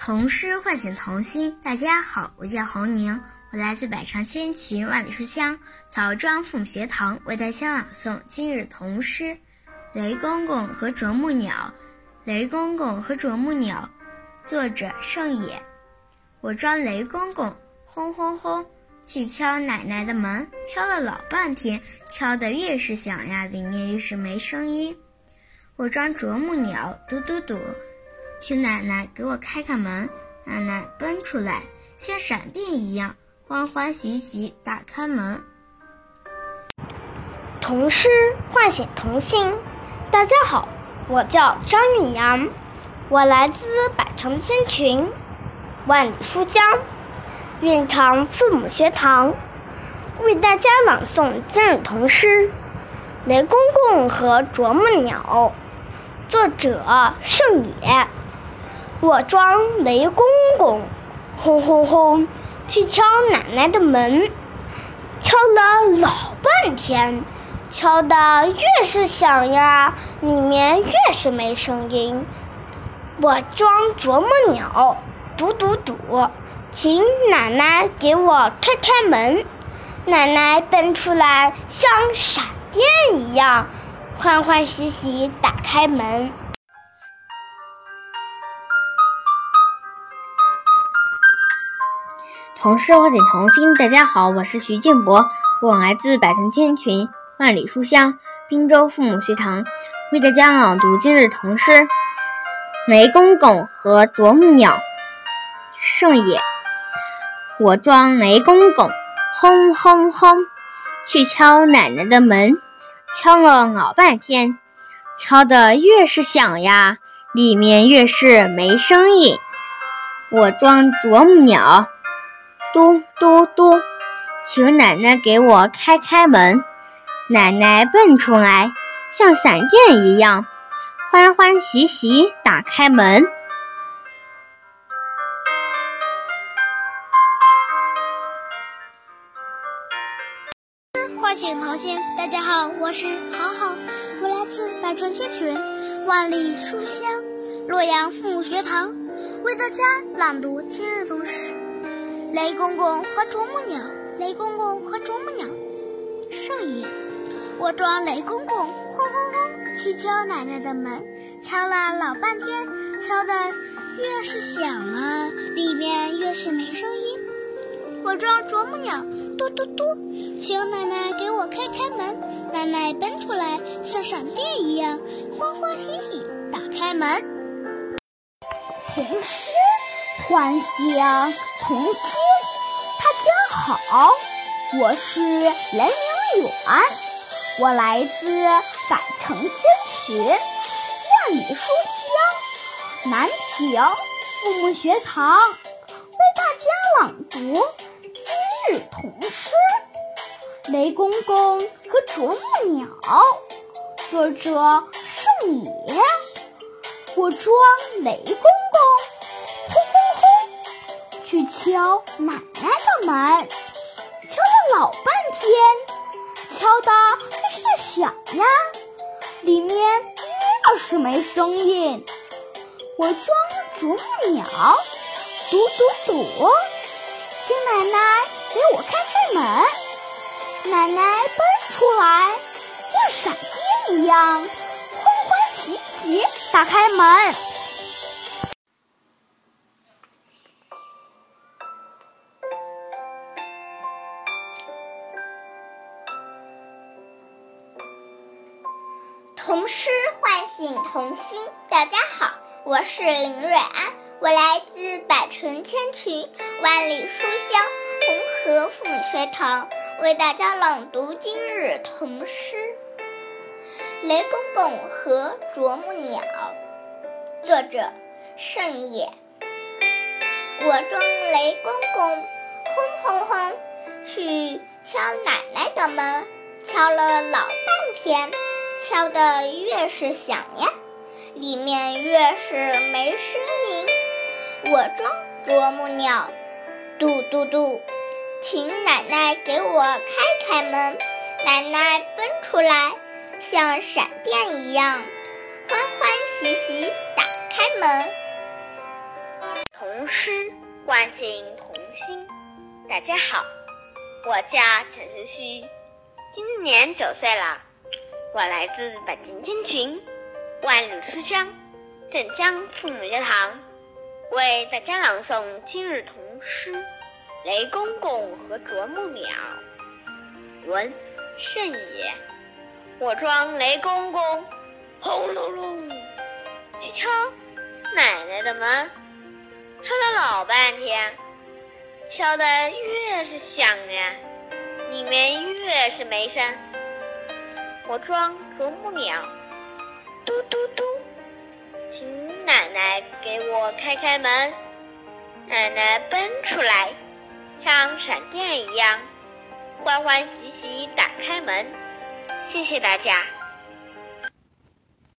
童诗唤醒童心。大家好，我叫侯宁，我来自百长千群万里书香枣庄父母学堂，为大家朗诵今日童诗《雷公公和啄木鸟》。雷公公和啄木鸟，作者盛野。我装雷公公，轰轰轰，去敲奶奶的门，敲了老半天，敲得越是响呀，里面越是没声音。我装啄木鸟，嘟嘟嘟，请奶奶给我开开门。奶奶奔出来，像闪电一样，欢欢喜喜打开门。童诗唤醒童心。大家好，我叫张韵阳，我来自百城千群，万里书香，蕴藏父母学堂，为大家朗诵今日童诗《雷公公和啄木鸟》。作者盛野，我装雷公公，轰轰轰，去敲奶奶的门，敲了老半天，敲得越是响呀，里面越是没声音。我装啄木鸟，嘟嘟嘟，请奶奶给我开开门。奶奶奔出来，像闪电一样。欢欢喜喜打开门。童诗唤醒童心。大家好，我是徐建博，我来自百城千群、万里书香滨州父母学堂，为大家朗读今日童诗《雷公公和啄木鸟》。盛野，我装雷公公，轰轰轰，去敲奶奶的门。敲了老半天，敲得越是响呀，里面越是没声音。我装啄木鸟，嘟嘟嘟，请奶奶给我开开门。奶奶蹦出来，像闪电一样，欢欢喜喜打开门。唤醒童心，大家好，我是好好，我来自百川千群，万里书香，洛阳父母学堂，为大家朗读今日童诗《雷公公和啄木鸟》。雷公公和啄木鸟，上野。我装雷公公，轰轰轰，去敲奶奶的门，敲了老半天，敲的越是响啊，里面越是没声音。我装啄木鸟，嘟嘟嘟，请奶奶给我开开门。奶奶奔出来，像闪电一样，欢欢喜喜打开门。童诗唤醒童心。大家好，我是雷明远，我来自百城千群，万里书香，南平父母学堂，为大家朗读。今日童诗《雷公公和啄木鸟》，作者盛野。我装雷公，去敲奶奶的门，敲了老半天，敲得还是响呀，里面越是没声音。我装啄木鸟，嘟嘟嘟。请奶奶给我开开门。奶奶奔出来，像闪电一样，欢欢喜喜打开门。童诗唤醒童心。大家好，我是林瑞安。我来自百城千群，万里书香红河父母学堂，为大家朗读今日童诗《雷公公和啄木鸟》，作者盛野。我装雷公公，轰轰轰，去敲奶奶的门，敲了老半天，敲得越是响呀，里面越是没声音。我装啄木鸟，嘟嘟嘟，请奶奶给我开开门。奶奶奔出来，像闪电一样，欢欢喜喜打开门。童诗唤醒童心。大家好，我叫陈思旭，今年九岁了。我来自北京天群万里书香镇江父母学堂，为大家朗诵今日童诗《雷公公和啄木鸟》。文圣也，我装雷公公，轰隆隆去敲奶奶的门，敲了老半天，敲得越是响呀，里面越是没声。我装啄木鸟，嘟嘟嘟，请奶奶给我开开门。奶奶奔出来，像闪电一样，欢欢喜喜打开门。谢谢大家。